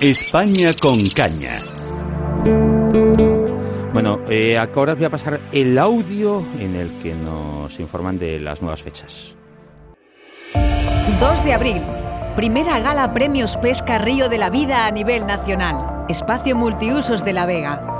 España con caña. Bueno, eh, ahora os voy a pasar el audio en el que nos informan de las nuevas fechas. 2 de abril. Primera gala Premios Pesca Río de la Vida a nivel nacional. Espacio Multiusos de La Vega.